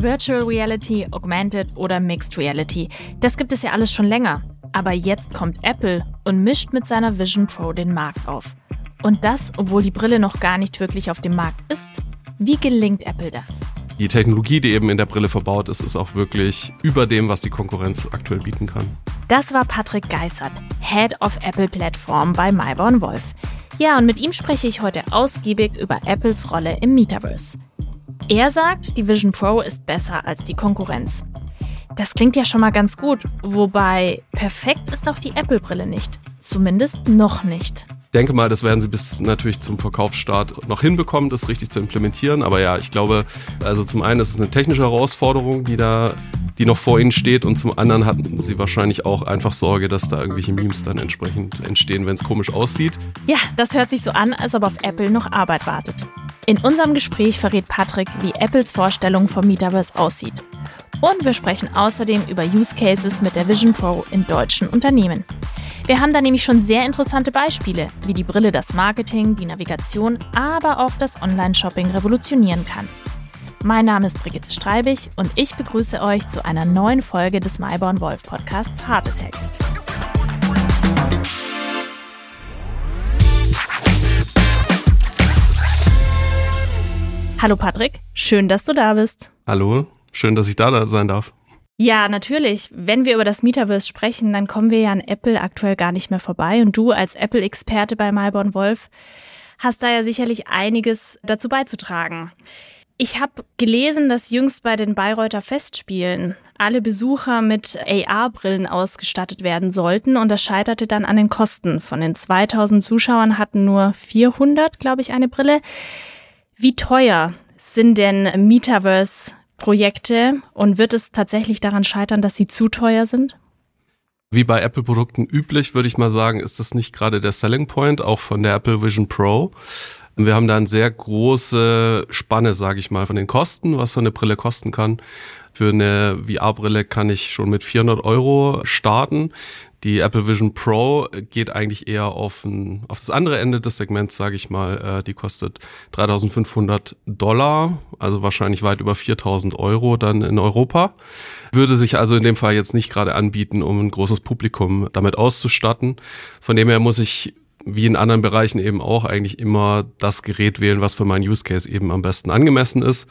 Virtual Reality, Augmented oder Mixed Reality. Das gibt es ja alles schon länger. Aber jetzt kommt Apple und mischt mit seiner Vision Pro den Markt auf. Und das, obwohl die Brille noch gar nicht wirklich auf dem Markt ist. Wie gelingt Apple das? Die Technologie, die eben in der Brille verbaut ist, ist auch wirklich über dem, was die Konkurrenz aktuell bieten kann. Das war Patrick Geissert, Head of Apple Platform bei Myborn Wolf. Ja, und mit ihm spreche ich heute ausgiebig über Apples Rolle im Metaverse. Er sagt, die Vision Pro ist besser als die Konkurrenz. Das klingt ja schon mal ganz gut, wobei perfekt ist auch die Apple-Brille nicht. Zumindest noch nicht. Ich denke mal, das werden sie bis natürlich zum Verkaufsstart noch hinbekommen, das richtig zu implementieren. Aber ja, ich glaube, also zum einen ist es eine technische Herausforderung, die da, die noch vor ihnen steht, und zum anderen hatten sie wahrscheinlich auch einfach Sorge, dass da irgendwelche Memes dann entsprechend entstehen, wenn es komisch aussieht. Ja, das hört sich so an, als ob auf Apple noch Arbeit wartet. In unserem Gespräch verrät Patrick, wie Apples Vorstellung vom Metaverse aussieht. Und wir sprechen außerdem über Use Cases mit der Vision Pro in deutschen Unternehmen. Wir haben da nämlich schon sehr interessante Beispiele, wie die Brille das Marketing, die Navigation, aber auch das Online-Shopping revolutionieren kann. Mein Name ist Brigitte Streibig und ich begrüße euch zu einer neuen Folge des Myborn Wolf Podcasts Heart Attack. Hallo Patrick, schön, dass du da bist. Hallo, schön, dass ich da sein darf. Ja, natürlich. Wenn wir über das Metaverse sprechen, dann kommen wir ja an Apple aktuell gar nicht mehr vorbei. Und du als Apple-Experte bei Malborn Wolf hast da ja sicherlich einiges dazu beizutragen. Ich habe gelesen, dass jüngst bei den Bayreuther Festspielen alle Besucher mit AR-Brillen ausgestattet werden sollten und das scheiterte dann an den Kosten. Von den 2000 Zuschauern hatten nur 400, glaube ich, eine Brille. Wie teuer sind denn Metaverse Projekte und wird es tatsächlich daran scheitern, dass sie zu teuer sind? Wie bei Apple-Produkten üblich, würde ich mal sagen, ist das nicht gerade der Selling Point, auch von der Apple Vision Pro. Wir haben da eine sehr große Spanne, sage ich mal, von den Kosten, was so eine Brille kosten kann. Für eine VR-Brille kann ich schon mit 400 Euro starten. Die Apple Vision Pro geht eigentlich eher auf, ein, auf das andere Ende des Segments, sage ich mal. Äh, die kostet 3.500 Dollar, also wahrscheinlich weit über 4.000 Euro dann in Europa. Würde sich also in dem Fall jetzt nicht gerade anbieten, um ein großes Publikum damit auszustatten. Von dem her muss ich wie in anderen Bereichen eben auch eigentlich immer das Gerät wählen, was für meinen Use Case eben am besten angemessen ist.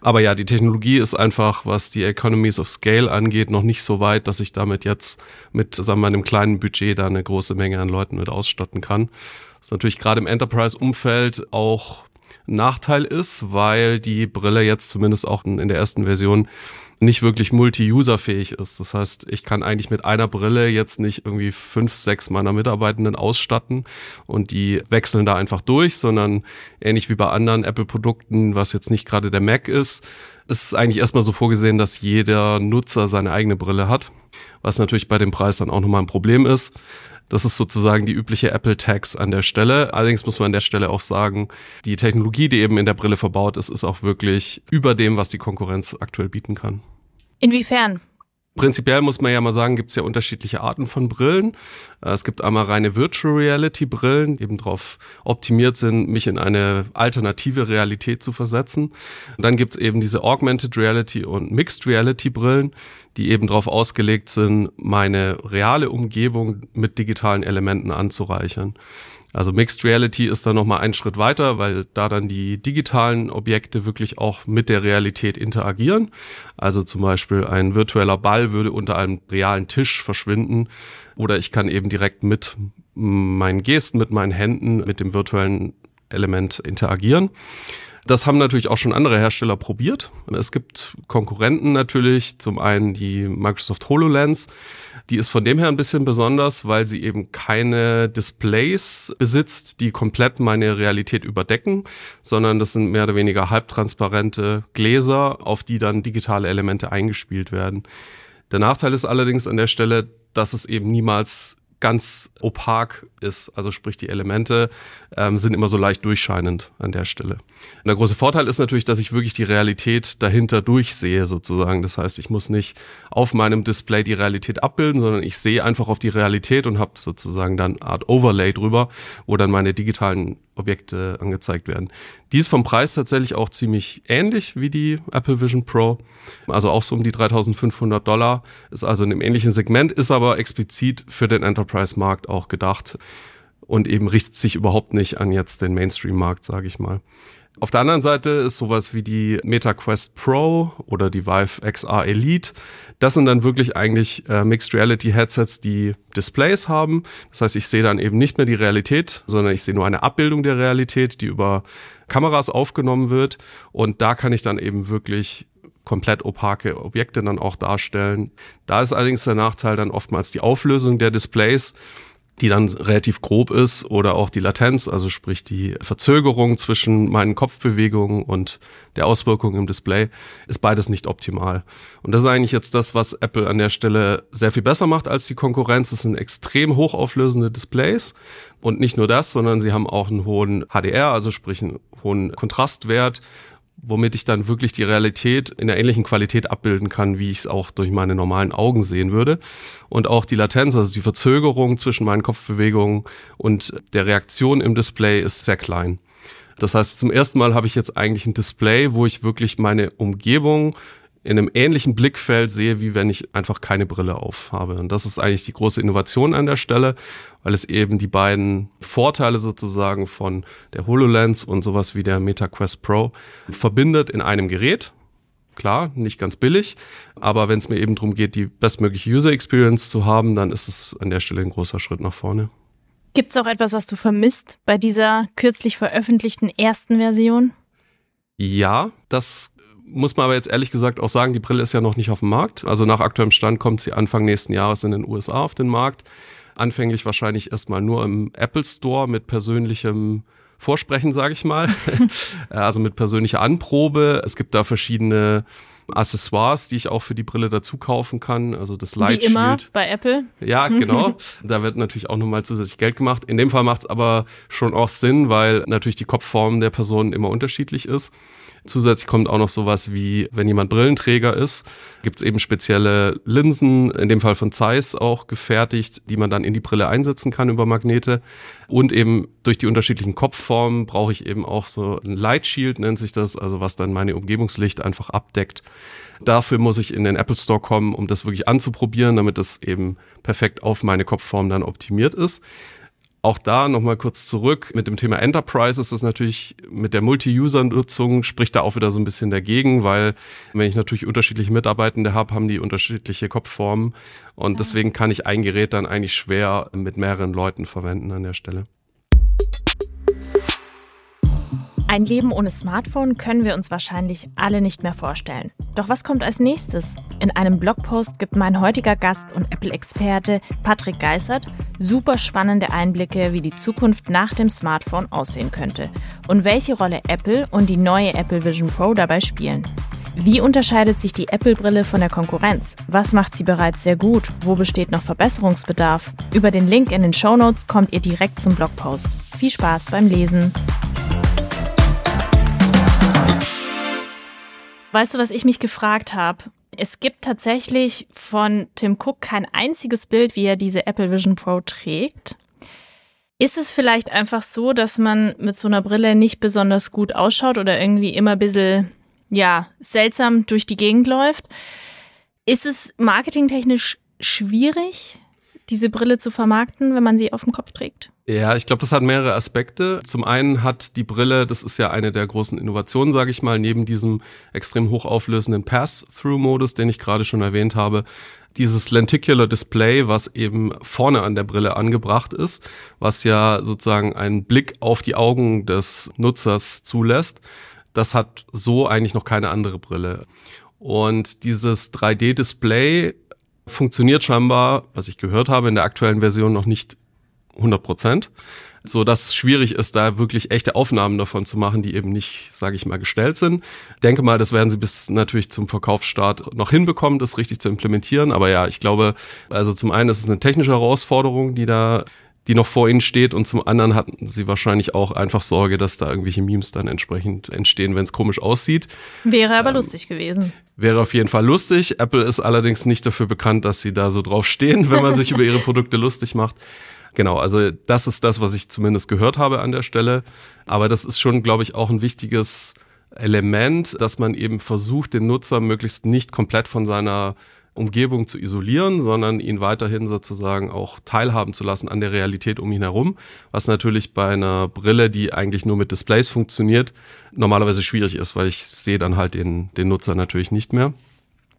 Aber ja, die Technologie ist einfach, was die Economies of Scale angeht, noch nicht so weit, dass ich damit jetzt mit, sagen wir einem kleinen Budget da eine große Menge an Leuten mit ausstatten kann. Das ist natürlich gerade im Enterprise-Umfeld auch Nachteil ist, weil die Brille jetzt zumindest auch in der ersten Version nicht wirklich multi-user-fähig ist. Das heißt, ich kann eigentlich mit einer Brille jetzt nicht irgendwie fünf, sechs meiner Mitarbeitenden ausstatten und die wechseln da einfach durch, sondern ähnlich wie bei anderen Apple-Produkten, was jetzt nicht gerade der Mac ist, ist es eigentlich erstmal so vorgesehen, dass jeder Nutzer seine eigene Brille hat, was natürlich bei dem Preis dann auch nochmal ein Problem ist. Das ist sozusagen die übliche Apple Tax an der Stelle. Allerdings muss man an der Stelle auch sagen, die Technologie, die eben in der Brille verbaut ist, ist auch wirklich über dem, was die Konkurrenz aktuell bieten kann. Inwiefern? Prinzipiell muss man ja mal sagen, gibt es ja unterschiedliche Arten von Brillen. Äh, es gibt einmal reine Virtual Reality Brillen, die eben darauf optimiert sind, mich in eine alternative Realität zu versetzen. Und dann gibt es eben diese Augmented Reality und Mixed Reality Brillen, die eben darauf ausgelegt sind, meine reale Umgebung mit digitalen Elementen anzureichern. Also Mixed Reality ist dann nochmal einen Schritt weiter, weil da dann die digitalen Objekte wirklich auch mit der Realität interagieren. Also zum Beispiel ein virtueller Ball würde unter einem realen Tisch verschwinden oder ich kann eben direkt mit meinen Gesten, mit meinen Händen, mit dem virtuellen Element interagieren. Das haben natürlich auch schon andere Hersteller probiert. Es gibt Konkurrenten natürlich, zum einen die Microsoft HoloLens, die ist von dem her ein bisschen besonders, weil sie eben keine Displays besitzt, die komplett meine Realität überdecken, sondern das sind mehr oder weniger halbtransparente Gläser, auf die dann digitale Elemente eingespielt werden. Der Nachteil ist allerdings an der Stelle, dass es eben niemals ganz opak ist. Also sprich, die Elemente ähm, sind immer so leicht durchscheinend an der Stelle. Und der große Vorteil ist natürlich, dass ich wirklich die Realität dahinter durchsehe sozusagen. Das heißt, ich muss nicht auf meinem Display die Realität abbilden, sondern ich sehe einfach auf die Realität und habe sozusagen dann Art Overlay drüber, wo dann meine digitalen Objekte angezeigt werden. Die ist vom Preis tatsächlich auch ziemlich ähnlich wie die Apple Vision Pro. Also auch so um die 3500 Dollar. Ist also in einem ähnlichen Segment, ist aber explizit für den Enterprise-Markt auch gedacht und eben richtet sich überhaupt nicht an jetzt den Mainstream-Markt, sage ich mal. Auf der anderen Seite ist sowas wie die MetaQuest Pro oder die Vive XR Elite. Das sind dann wirklich eigentlich äh, Mixed Reality Headsets, die Displays haben. Das heißt, ich sehe dann eben nicht mehr die Realität, sondern ich sehe nur eine Abbildung der Realität, die über Kameras aufgenommen wird. Und da kann ich dann eben wirklich komplett opake Objekte dann auch darstellen. Da ist allerdings der Nachteil dann oftmals die Auflösung der Displays die dann relativ grob ist oder auch die Latenz, also sprich die Verzögerung zwischen meinen Kopfbewegungen und der Auswirkung im Display, ist beides nicht optimal. Und das ist eigentlich jetzt das, was Apple an der Stelle sehr viel besser macht als die Konkurrenz. Es sind extrem hochauflösende Displays und nicht nur das, sondern sie haben auch einen hohen HDR, also sprich einen hohen Kontrastwert womit ich dann wirklich die Realität in der ähnlichen Qualität abbilden kann, wie ich es auch durch meine normalen Augen sehen würde. Und auch die Latenz, also die Verzögerung zwischen meinen Kopfbewegungen und der Reaktion im Display ist sehr klein. Das heißt, zum ersten Mal habe ich jetzt eigentlich ein Display, wo ich wirklich meine Umgebung in einem ähnlichen Blickfeld sehe, wie wenn ich einfach keine Brille auf habe. Und das ist eigentlich die große Innovation an der Stelle, weil es eben die beiden Vorteile sozusagen von der HoloLens und sowas wie der MetaQuest Pro verbindet in einem Gerät. Klar, nicht ganz billig, aber wenn es mir eben darum geht, die bestmögliche User Experience zu haben, dann ist es an der Stelle ein großer Schritt nach vorne. Gibt es auch etwas, was du vermisst bei dieser kürzlich veröffentlichten ersten Version? Ja, das muss man aber jetzt ehrlich gesagt auch sagen, die Brille ist ja noch nicht auf dem Markt. Also nach aktuellem Stand kommt sie Anfang nächsten Jahres in den USA auf den Markt. Anfänglich wahrscheinlich erstmal nur im Apple Store mit persönlichem Vorsprechen, sage ich mal. also mit persönlicher Anprobe. Es gibt da verschiedene Accessoires, die ich auch für die Brille dazu kaufen kann. Also das Light Wie immer bei Apple. Ja, genau. da wird natürlich auch nochmal zusätzlich Geld gemacht. In dem Fall macht es aber schon auch Sinn, weil natürlich die Kopfform der Person immer unterschiedlich ist. Zusätzlich kommt auch noch sowas wie, wenn jemand Brillenträger ist, gibt es eben spezielle Linsen, in dem Fall von Zeiss auch gefertigt, die man dann in die Brille einsetzen kann über Magnete. Und eben durch die unterschiedlichen Kopfformen brauche ich eben auch so ein Light Shield, nennt sich das, also was dann meine Umgebungslicht einfach abdeckt. Dafür muss ich in den Apple Store kommen, um das wirklich anzuprobieren, damit das eben perfekt auf meine Kopfform dann optimiert ist. Auch da nochmal kurz zurück. Mit dem Thema Enterprise ist es natürlich mit der Multi-User-Nutzung spricht da auch wieder so ein bisschen dagegen, weil wenn ich natürlich unterschiedliche Mitarbeitende habe, haben die unterschiedliche Kopfformen und ja. deswegen kann ich ein Gerät dann eigentlich schwer mit mehreren Leuten verwenden an der Stelle. Ein Leben ohne Smartphone können wir uns wahrscheinlich alle nicht mehr vorstellen. Doch was kommt als nächstes? In einem Blogpost gibt mein heutiger Gast und Apple-Experte Patrick Geissert super spannende Einblicke, wie die Zukunft nach dem Smartphone aussehen könnte und welche Rolle Apple und die neue Apple Vision Pro dabei spielen. Wie unterscheidet sich die Apple-Brille von der Konkurrenz? Was macht sie bereits sehr gut? Wo besteht noch Verbesserungsbedarf? Über den Link in den Show Notes kommt ihr direkt zum Blogpost. Viel Spaß beim Lesen! Weißt du, was ich mich gefragt habe? Es gibt tatsächlich von Tim Cook kein einziges Bild, wie er diese Apple Vision Pro trägt. Ist es vielleicht einfach so, dass man mit so einer Brille nicht besonders gut ausschaut oder irgendwie immer ein bisschen, ja, seltsam durch die Gegend läuft? Ist es marketingtechnisch schwierig, diese Brille zu vermarkten, wenn man sie auf dem Kopf trägt? Ja, ich glaube, das hat mehrere Aspekte. Zum einen hat die Brille, das ist ja eine der großen Innovationen, sage ich mal, neben diesem extrem hochauflösenden Pass-Through-Modus, den ich gerade schon erwähnt habe, dieses Lenticular Display, was eben vorne an der Brille angebracht ist, was ja sozusagen einen Blick auf die Augen des Nutzers zulässt. Das hat so eigentlich noch keine andere Brille. Und dieses 3D-Display funktioniert scheinbar, was ich gehört habe, in der aktuellen Version noch nicht 100 Prozent, so dass schwierig ist, da wirklich echte Aufnahmen davon zu machen, die eben nicht, sage ich mal, gestellt sind. Denke mal, das werden sie bis natürlich zum Verkaufsstart noch hinbekommen, das richtig zu implementieren. Aber ja, ich glaube, also zum einen ist es eine technische Herausforderung, die da die noch vor ihnen steht und zum anderen hatten sie wahrscheinlich auch einfach Sorge, dass da irgendwelche Memes dann entsprechend entstehen, wenn es komisch aussieht. Wäre aber ähm, lustig gewesen. Wäre auf jeden Fall lustig. Apple ist allerdings nicht dafür bekannt, dass sie da so drauf stehen, wenn man sich über ihre Produkte lustig macht. Genau, also das ist das, was ich zumindest gehört habe an der Stelle. Aber das ist schon, glaube ich, auch ein wichtiges Element, dass man eben versucht, den Nutzer möglichst nicht komplett von seiner Umgebung zu isolieren, sondern ihn weiterhin sozusagen auch teilhaben zu lassen an der Realität um ihn herum, was natürlich bei einer Brille, die eigentlich nur mit Displays funktioniert, normalerweise schwierig ist, weil ich sehe dann halt den, den Nutzer natürlich nicht mehr.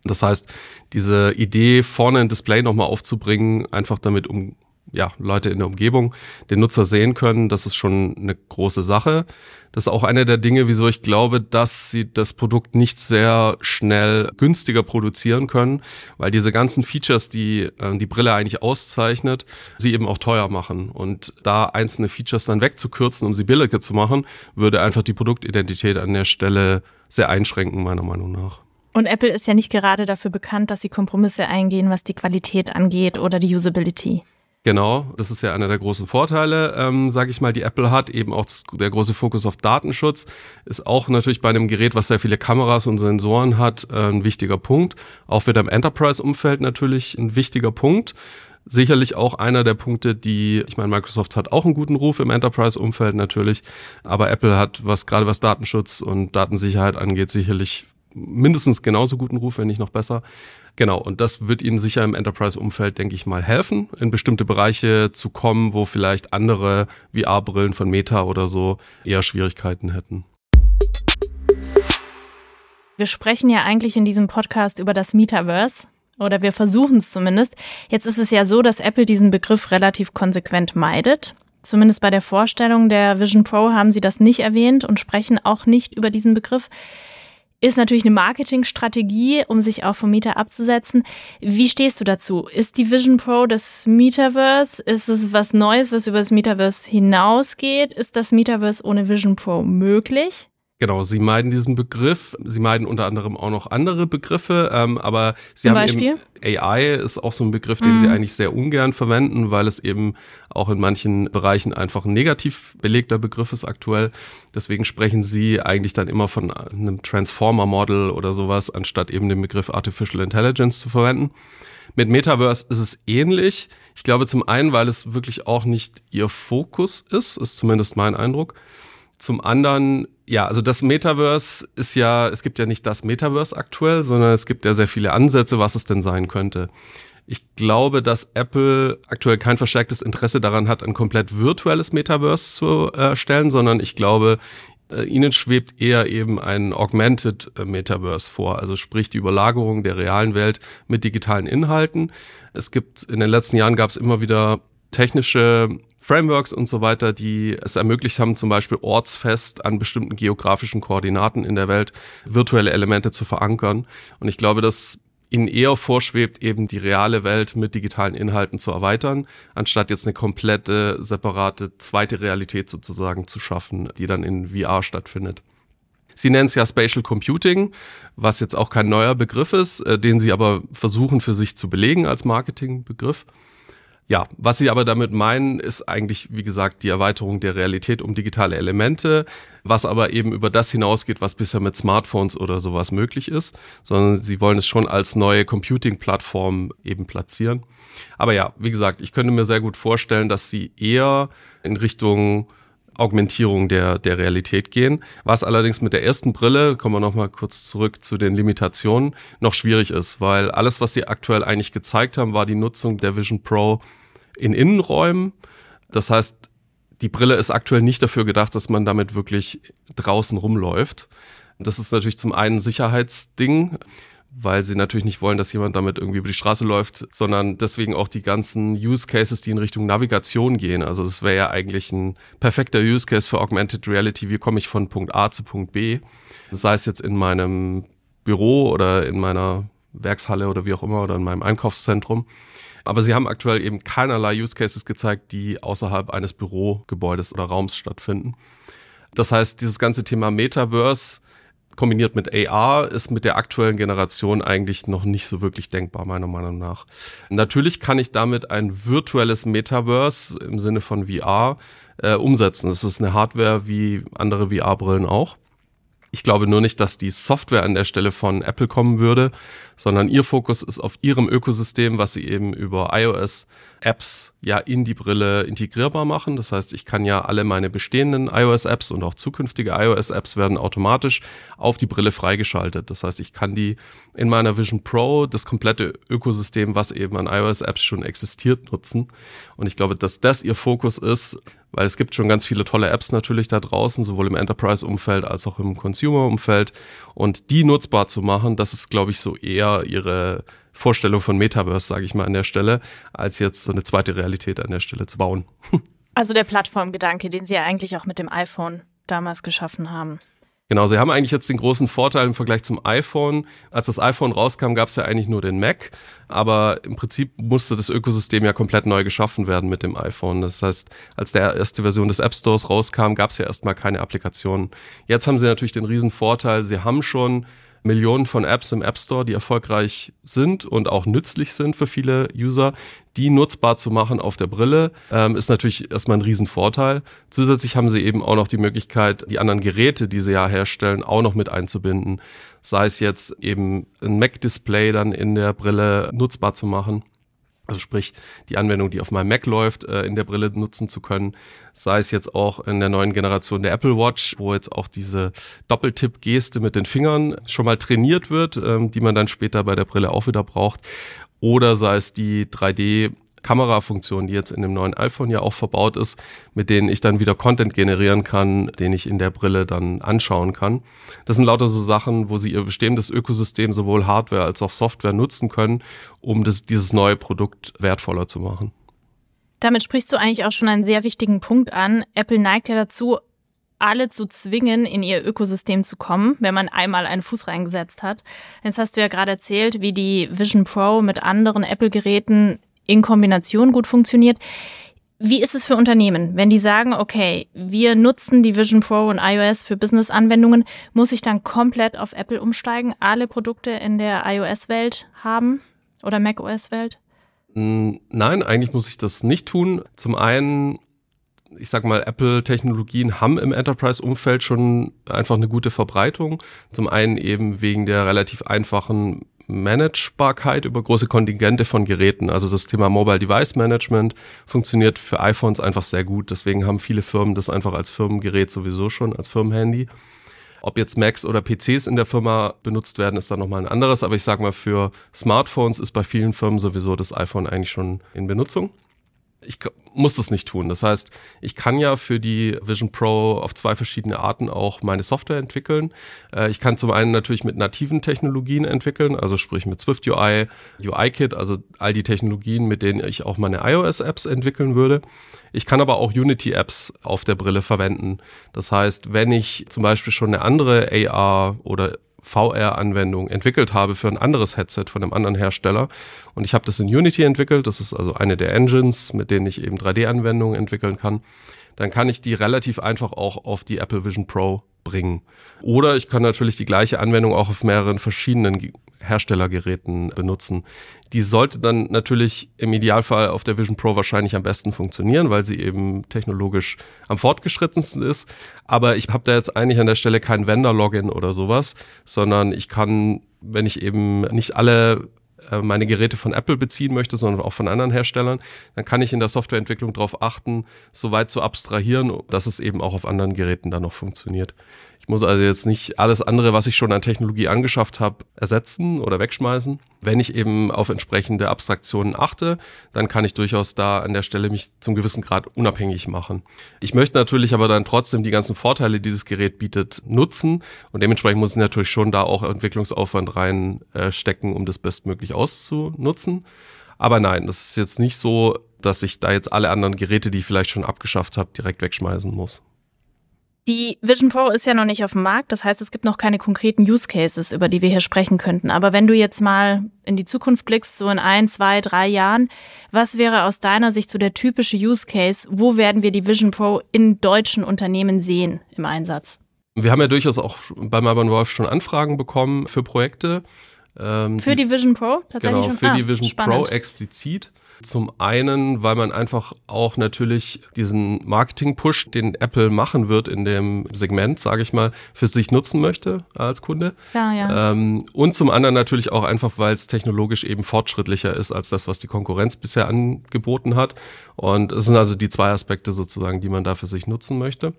Das heißt, diese Idee, vorne ein Display nochmal aufzubringen, einfach damit um ja, Leute in der Umgebung den Nutzer sehen können, das ist schon eine große Sache. Das ist auch eine der Dinge, wieso ich glaube, dass sie das Produkt nicht sehr schnell günstiger produzieren können, weil diese ganzen Features, die äh, die Brille eigentlich auszeichnet, sie eben auch teuer machen. Und da einzelne Features dann wegzukürzen, um sie billiger zu machen, würde einfach die Produktidentität an der Stelle sehr einschränken, meiner Meinung nach. Und Apple ist ja nicht gerade dafür bekannt, dass sie Kompromisse eingehen, was die Qualität angeht oder die Usability. Genau, das ist ja einer der großen Vorteile, ähm, sage ich mal, die Apple hat. Eben auch das, der große Fokus auf Datenschutz ist auch natürlich bei einem Gerät, was sehr viele Kameras und Sensoren hat, äh, ein wichtiger Punkt. Auch wieder im Enterprise-Umfeld natürlich ein wichtiger Punkt. Sicherlich auch einer der Punkte, die, ich meine, Microsoft hat auch einen guten Ruf im Enterprise-Umfeld natürlich, aber Apple hat, was gerade was Datenschutz und Datensicherheit angeht, sicherlich mindestens genauso guten Ruf, wenn nicht noch besser. Genau, und das wird Ihnen sicher im Enterprise-Umfeld, denke ich mal, helfen, in bestimmte Bereiche zu kommen, wo vielleicht andere VR-Brillen von Meta oder so eher Schwierigkeiten hätten. Wir sprechen ja eigentlich in diesem Podcast über das Metaverse. Oder wir versuchen es zumindest. Jetzt ist es ja so, dass Apple diesen Begriff relativ konsequent meidet. Zumindest bei der Vorstellung der Vision Pro haben sie das nicht erwähnt und sprechen auch nicht über diesen Begriff ist natürlich eine Marketingstrategie, um sich auch vom Meta abzusetzen. Wie stehst du dazu? Ist die Vision Pro das Metaverse? Ist es was Neues, was über das Metaverse hinausgeht? Ist das Metaverse ohne Vision Pro möglich? Genau, sie meiden diesen Begriff. Sie meiden unter anderem auch noch andere Begriffe, ähm, aber sie Zum haben Beispiel? eben AI ist auch so ein Begriff, den mhm. sie eigentlich sehr ungern verwenden, weil es eben auch in manchen Bereichen einfach ein negativ belegter Begriff ist aktuell. Deswegen sprechen sie eigentlich dann immer von einem Transformer-Model oder sowas, anstatt eben den Begriff Artificial Intelligence zu verwenden. Mit Metaverse ist es ähnlich. Ich glaube zum einen, weil es wirklich auch nicht ihr Fokus ist, ist zumindest mein Eindruck. Zum anderen, ja, also das Metaverse ist ja, es gibt ja nicht das Metaverse aktuell, sondern es gibt ja sehr viele Ansätze, was es denn sein könnte. Ich glaube, dass Apple aktuell kein verstärktes Interesse daran hat, ein komplett virtuelles Metaverse zu erstellen, sondern ich glaube, äh, ihnen schwebt eher eben ein Augmented äh, Metaverse vor, also sprich die Überlagerung der realen Welt mit digitalen Inhalten. Es gibt in den letzten Jahren gab es immer wieder technische Frameworks und so weiter, die es ermöglicht haben, zum Beispiel ortsfest an bestimmten geografischen Koordinaten in der Welt virtuelle Elemente zu verankern. Und ich glaube, dass ihnen eher vorschwebt, eben die reale Welt mit digitalen Inhalten zu erweitern, anstatt jetzt eine komplette, separate zweite Realität sozusagen zu schaffen, die dann in VR stattfindet. Sie nennen es ja Spatial Computing, was jetzt auch kein neuer Begriff ist, äh, den sie aber versuchen für sich zu belegen als Marketingbegriff. Ja, was sie aber damit meinen, ist eigentlich, wie gesagt, die Erweiterung der Realität um digitale Elemente, was aber eben über das hinausgeht, was bisher mit Smartphones oder sowas möglich ist, sondern sie wollen es schon als neue Computing-Plattform eben platzieren. Aber ja, wie gesagt, ich könnte mir sehr gut vorstellen, dass sie eher in Richtung Augmentierung der, der Realität gehen. Was allerdings mit der ersten Brille, kommen wir nochmal kurz zurück zu den Limitationen, noch schwierig ist, weil alles, was sie aktuell eigentlich gezeigt haben, war die Nutzung der Vision Pro in Innenräumen. Das heißt, die Brille ist aktuell nicht dafür gedacht, dass man damit wirklich draußen rumläuft. Das ist natürlich zum einen Sicherheitsding, weil sie natürlich nicht wollen, dass jemand damit irgendwie über die Straße läuft, sondern deswegen auch die ganzen Use Cases, die in Richtung Navigation gehen. Also es wäre ja eigentlich ein perfekter Use Case für Augmented Reality. Wie komme ich von Punkt A zu Punkt B? Sei es jetzt in meinem Büro oder in meiner Werkshalle oder wie auch immer oder in meinem Einkaufszentrum. Aber sie haben aktuell eben keinerlei Use Cases gezeigt, die außerhalb eines Bürogebäudes oder Raums stattfinden. Das heißt, dieses ganze Thema Metaverse kombiniert mit AR ist mit der aktuellen Generation eigentlich noch nicht so wirklich denkbar, meiner Meinung nach. Natürlich kann ich damit ein virtuelles Metaverse im Sinne von VR äh, umsetzen. Es ist eine Hardware wie andere VR-Brillen auch. Ich glaube nur nicht, dass die Software an der Stelle von Apple kommen würde, sondern ihr Fokus ist auf ihrem Ökosystem, was sie eben über iOS Apps ja in die Brille integrierbar machen. Das heißt, ich kann ja alle meine bestehenden iOS-Apps und auch zukünftige iOS-Apps werden automatisch auf die Brille freigeschaltet. Das heißt, ich kann die in meiner Vision Pro, das komplette Ökosystem, was eben an iOS-Apps schon existiert, nutzen. Und ich glaube, dass das ihr Fokus ist, weil es gibt schon ganz viele tolle Apps natürlich da draußen, sowohl im Enterprise-Umfeld als auch im Consumer-Umfeld. Und die nutzbar zu machen, das ist, glaube ich, so eher ihre Vorstellung von Metaverse, sage ich mal an der Stelle, als jetzt so eine zweite Realität an der Stelle zu bauen. Also der Plattformgedanke, den Sie ja eigentlich auch mit dem iPhone damals geschaffen haben. Genau, sie haben eigentlich jetzt den großen Vorteil im Vergleich zum iPhone. Als das iPhone rauskam, gab es ja eigentlich nur den Mac, aber im Prinzip musste das Ökosystem ja komplett neu geschaffen werden mit dem iPhone. Das heißt, als der erste Version des App Stores rauskam, gab es ja erstmal keine Applikationen. Jetzt haben sie natürlich den riesen Vorteil, sie haben schon Millionen von Apps im App Store, die erfolgreich sind und auch nützlich sind für viele User, die nutzbar zu machen auf der Brille, ähm, ist natürlich erstmal ein Riesenvorteil. Zusätzlich haben sie eben auch noch die Möglichkeit, die anderen Geräte, die sie ja herstellen, auch noch mit einzubinden. Sei es jetzt eben ein Mac-Display dann in der Brille nutzbar zu machen also sprich die Anwendung, die auf meinem Mac läuft, äh, in der Brille nutzen zu können. Sei es jetzt auch in der neuen Generation der Apple Watch, wo jetzt auch diese Doppeltipp-Geste mit den Fingern schon mal trainiert wird, ähm, die man dann später bei der Brille auch wieder braucht. Oder sei es die 3D Kamerafunktion, die jetzt in dem neuen iPhone ja auch verbaut ist, mit denen ich dann wieder Content generieren kann, den ich in der Brille dann anschauen kann. Das sind lauter so Sachen, wo sie ihr bestehendes Ökosystem sowohl Hardware als auch Software nutzen können, um das, dieses neue Produkt wertvoller zu machen. Damit sprichst du eigentlich auch schon einen sehr wichtigen Punkt an. Apple neigt ja dazu, alle zu zwingen, in ihr Ökosystem zu kommen, wenn man einmal einen Fuß reingesetzt hat. Jetzt hast du ja gerade erzählt, wie die Vision Pro mit anderen Apple-Geräten in Kombination gut funktioniert. Wie ist es für Unternehmen, wenn die sagen, okay, wir nutzen die Vision Pro und iOS für Business-Anwendungen, muss ich dann komplett auf Apple umsteigen, alle Produkte in der iOS-Welt haben oder macOS-Welt? Nein, eigentlich muss ich das nicht tun. Zum einen, ich sag mal, Apple-Technologien haben im Enterprise-Umfeld schon einfach eine gute Verbreitung. Zum einen eben wegen der relativ einfachen Managebarkeit über große Kontingente von Geräten. Also das Thema Mobile Device Management funktioniert für iPhones einfach sehr gut. Deswegen haben viele Firmen das einfach als Firmengerät sowieso schon, als Firmenhandy. Ob jetzt Macs oder PCs in der Firma benutzt werden, ist dann nochmal ein anderes. Aber ich sage mal, für Smartphones ist bei vielen Firmen sowieso das iPhone eigentlich schon in Benutzung ich muss das nicht tun. Das heißt, ich kann ja für die Vision Pro auf zwei verschiedene Arten auch meine Software entwickeln. Äh, ich kann zum einen natürlich mit nativen Technologien entwickeln, also sprich mit Swift UI, UI-Kit, also all die Technologien, mit denen ich auch meine iOS-Apps entwickeln würde. Ich kann aber auch Unity-Apps auf der Brille verwenden. Das heißt, wenn ich zum Beispiel schon eine andere AR oder VR-Anwendung entwickelt habe für ein anderes Headset von einem anderen Hersteller. Und ich habe das in Unity entwickelt. Das ist also eine der Engines, mit denen ich eben 3D-Anwendungen entwickeln kann. Dann kann ich die relativ einfach auch auf die Apple Vision Pro bringen. Oder ich kann natürlich die gleiche Anwendung auch auf mehreren verschiedenen Herstellergeräten benutzen. Die sollte dann natürlich im Idealfall auf der Vision Pro wahrscheinlich am besten funktionieren, weil sie eben technologisch am fortgeschrittensten ist. Aber ich habe da jetzt eigentlich an der Stelle kein Vendor-Login oder sowas, sondern ich kann, wenn ich eben nicht alle meine Geräte von Apple beziehen möchte, sondern auch von anderen Herstellern, dann kann ich in der Softwareentwicklung darauf achten, so weit zu abstrahieren, dass es eben auch auf anderen Geräten dann noch funktioniert. Ich muss also jetzt nicht alles andere, was ich schon an Technologie angeschafft habe, ersetzen oder wegschmeißen. Wenn ich eben auf entsprechende Abstraktionen achte, dann kann ich durchaus da an der Stelle mich zum gewissen Grad unabhängig machen. Ich möchte natürlich aber dann trotzdem die ganzen Vorteile, die dieses Gerät bietet, nutzen und dementsprechend muss ich natürlich schon da auch Entwicklungsaufwand reinstecken, äh, um das bestmöglich auszunutzen. Aber nein, das ist jetzt nicht so, dass ich da jetzt alle anderen Geräte, die ich vielleicht schon abgeschafft habe, direkt wegschmeißen muss. Die Vision Pro ist ja noch nicht auf dem Markt, das heißt, es gibt noch keine konkreten Use Cases, über die wir hier sprechen könnten. Aber wenn du jetzt mal in die Zukunft blickst, so in ein, zwei, drei Jahren, was wäre aus deiner Sicht so der typische Use Case? Wo werden wir die Vision Pro in deutschen Unternehmen sehen im Einsatz? Wir haben ja durchaus auch bei Marban Wolf schon Anfragen bekommen für Projekte. Ähm, für die, die, Vision Pro tatsächlich genau, schon? für ah, die Vision spannend. Pro explizit. Zum einen, weil man einfach auch natürlich diesen Marketing-Push, den Apple machen wird in dem Segment, sage ich mal, für sich nutzen möchte als Kunde. Ja, ja. Ähm, und zum anderen natürlich auch einfach, weil es technologisch eben fortschrittlicher ist als das, was die Konkurrenz bisher angeboten hat. Und es sind also die zwei Aspekte sozusagen, die man da für sich nutzen möchte.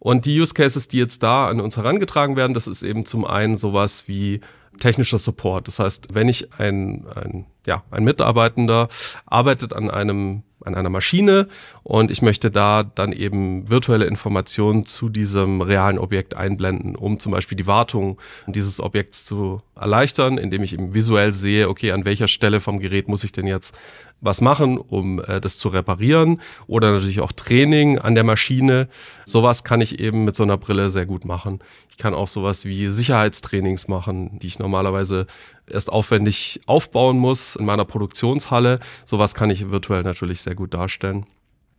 Und die Use Cases, die jetzt da an uns herangetragen werden, das ist eben zum einen sowas wie technischer Support. Das heißt, wenn ich ein, ein, ja, ein Mitarbeitender arbeitet an einem an einer Maschine und ich möchte da dann eben virtuelle Informationen zu diesem realen Objekt einblenden, um zum Beispiel die Wartung dieses Objekts zu erleichtern, indem ich eben visuell sehe, okay, an welcher Stelle vom Gerät muss ich denn jetzt was machen, um äh, das zu reparieren oder natürlich auch Training an der Maschine. Sowas kann ich eben mit so einer Brille sehr gut machen. Ich kann auch sowas wie Sicherheitstrainings machen, die ich normalerweise erst aufwendig aufbauen muss in meiner Produktionshalle. Sowas kann ich virtuell natürlich sehr gut darstellen.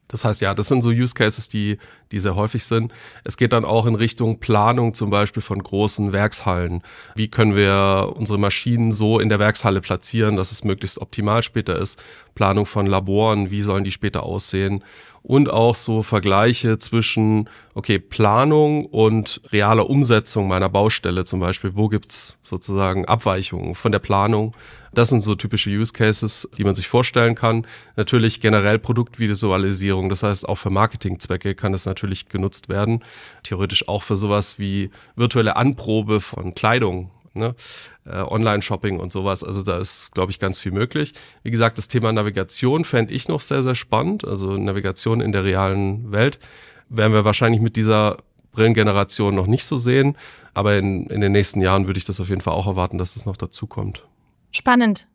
Das heißt, ja, das sind so Use Cases, die, die sehr häufig sind. Es geht dann auch in Richtung Planung zum Beispiel von großen Werkshallen. Wie können wir unsere Maschinen so in der Werkshalle platzieren, dass es möglichst optimal später ist? Planung von Laboren, wie sollen die später aussehen? Und auch so Vergleiche zwischen, okay, Planung und realer Umsetzung meiner Baustelle zum Beispiel. Wo gibt's sozusagen Abweichungen von der Planung? Das sind so typische Use Cases, die man sich vorstellen kann. Natürlich generell Produktvisualisierung, das heißt auch für Marketingzwecke kann es natürlich genutzt werden. Theoretisch auch für sowas wie virtuelle Anprobe von Kleidung ne? äh, Online-Shopping und sowas. Also da ist, glaube ich, ganz viel möglich. Wie gesagt, das Thema Navigation fände ich noch sehr, sehr spannend. Also Navigation in der realen Welt werden wir wahrscheinlich mit dieser Brillengeneration noch nicht so sehen. Aber in, in den nächsten Jahren würde ich das auf jeden Fall auch erwarten, dass das noch dazu kommt. Spannend.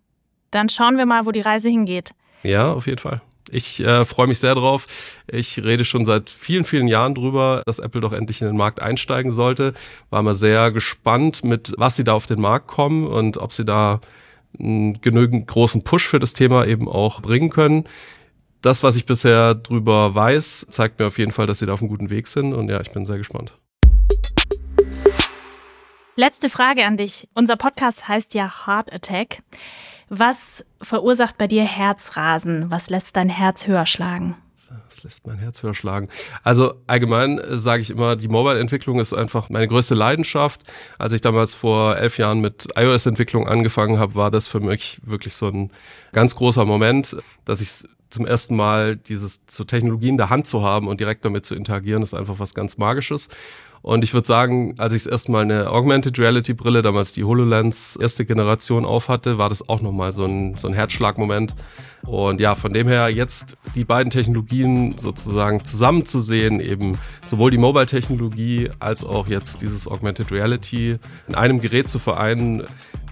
Dann schauen wir mal, wo die Reise hingeht. Ja, auf jeden Fall. Ich äh, freue mich sehr drauf. Ich rede schon seit vielen, vielen Jahren drüber, dass Apple doch endlich in den Markt einsteigen sollte. War mal sehr gespannt, mit was sie da auf den Markt kommen und ob sie da einen genügend großen Push für das Thema eben auch bringen können. Das, was ich bisher drüber weiß, zeigt mir auf jeden Fall, dass sie da auf einem guten Weg sind. Und ja, ich bin sehr gespannt. Letzte Frage an dich. Unser Podcast heißt ja Heart Attack. Was verursacht bei dir Herzrasen? Was lässt dein Herz höher schlagen? Das lässt mein Herz höher schlagen. Also allgemein äh, sage ich immer, die Mobile-Entwicklung ist einfach meine größte Leidenschaft. Als ich damals vor elf Jahren mit iOS-Entwicklung angefangen habe, war das für mich wirklich so ein ganz großer Moment, dass ich zum ersten Mal dieses so Technologie in der Hand zu haben und direkt damit zu interagieren, ist einfach was ganz Magisches. Und ich würde sagen, als ich das eine Augmented Reality Brille, damals die HoloLens erste Generation auf hatte, war das auch nochmal so ein, so ein Herzschlagmoment. Und ja, von dem her jetzt die beiden Technologien sozusagen zusammenzusehen, eben sowohl die Mobile-Technologie als auch jetzt dieses Augmented Reality in einem Gerät zu vereinen,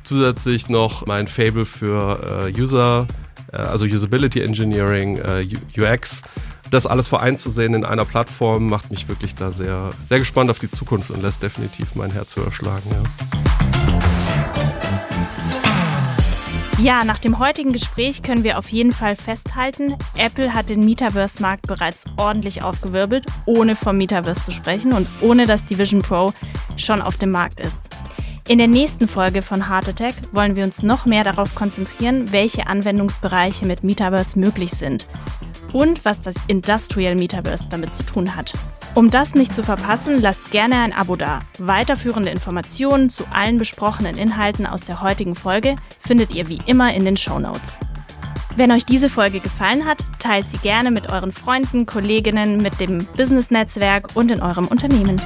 zusätzlich noch mein Fable für äh, User, also Usability Engineering, äh, UX das alles vereint zu sehen in einer Plattform macht mich wirklich da sehr, sehr gespannt auf die Zukunft und lässt definitiv mein Herz höher schlagen. Ja. Ja, nach dem heutigen Gespräch können wir auf jeden Fall festhalten, Apple hat den Metaverse-Markt bereits ordentlich aufgewirbelt, ohne vom Metaverse zu sprechen und ohne dass die Vision Pro schon auf dem Markt ist. In der nächsten Folge von Heart Attack wollen wir uns noch mehr darauf konzentrieren, welche Anwendungsbereiche mit Metaverse möglich sind und was das Industrial Metaverse damit zu tun hat. Um das nicht zu verpassen, lasst gerne ein Abo da. Weiterführende Informationen zu allen besprochenen Inhalten aus der heutigen Folge findet ihr wie immer in den Show Notes. Wenn euch diese Folge gefallen hat, teilt sie gerne mit euren Freunden, Kolleginnen, mit dem Business-Netzwerk und in eurem Unternehmen.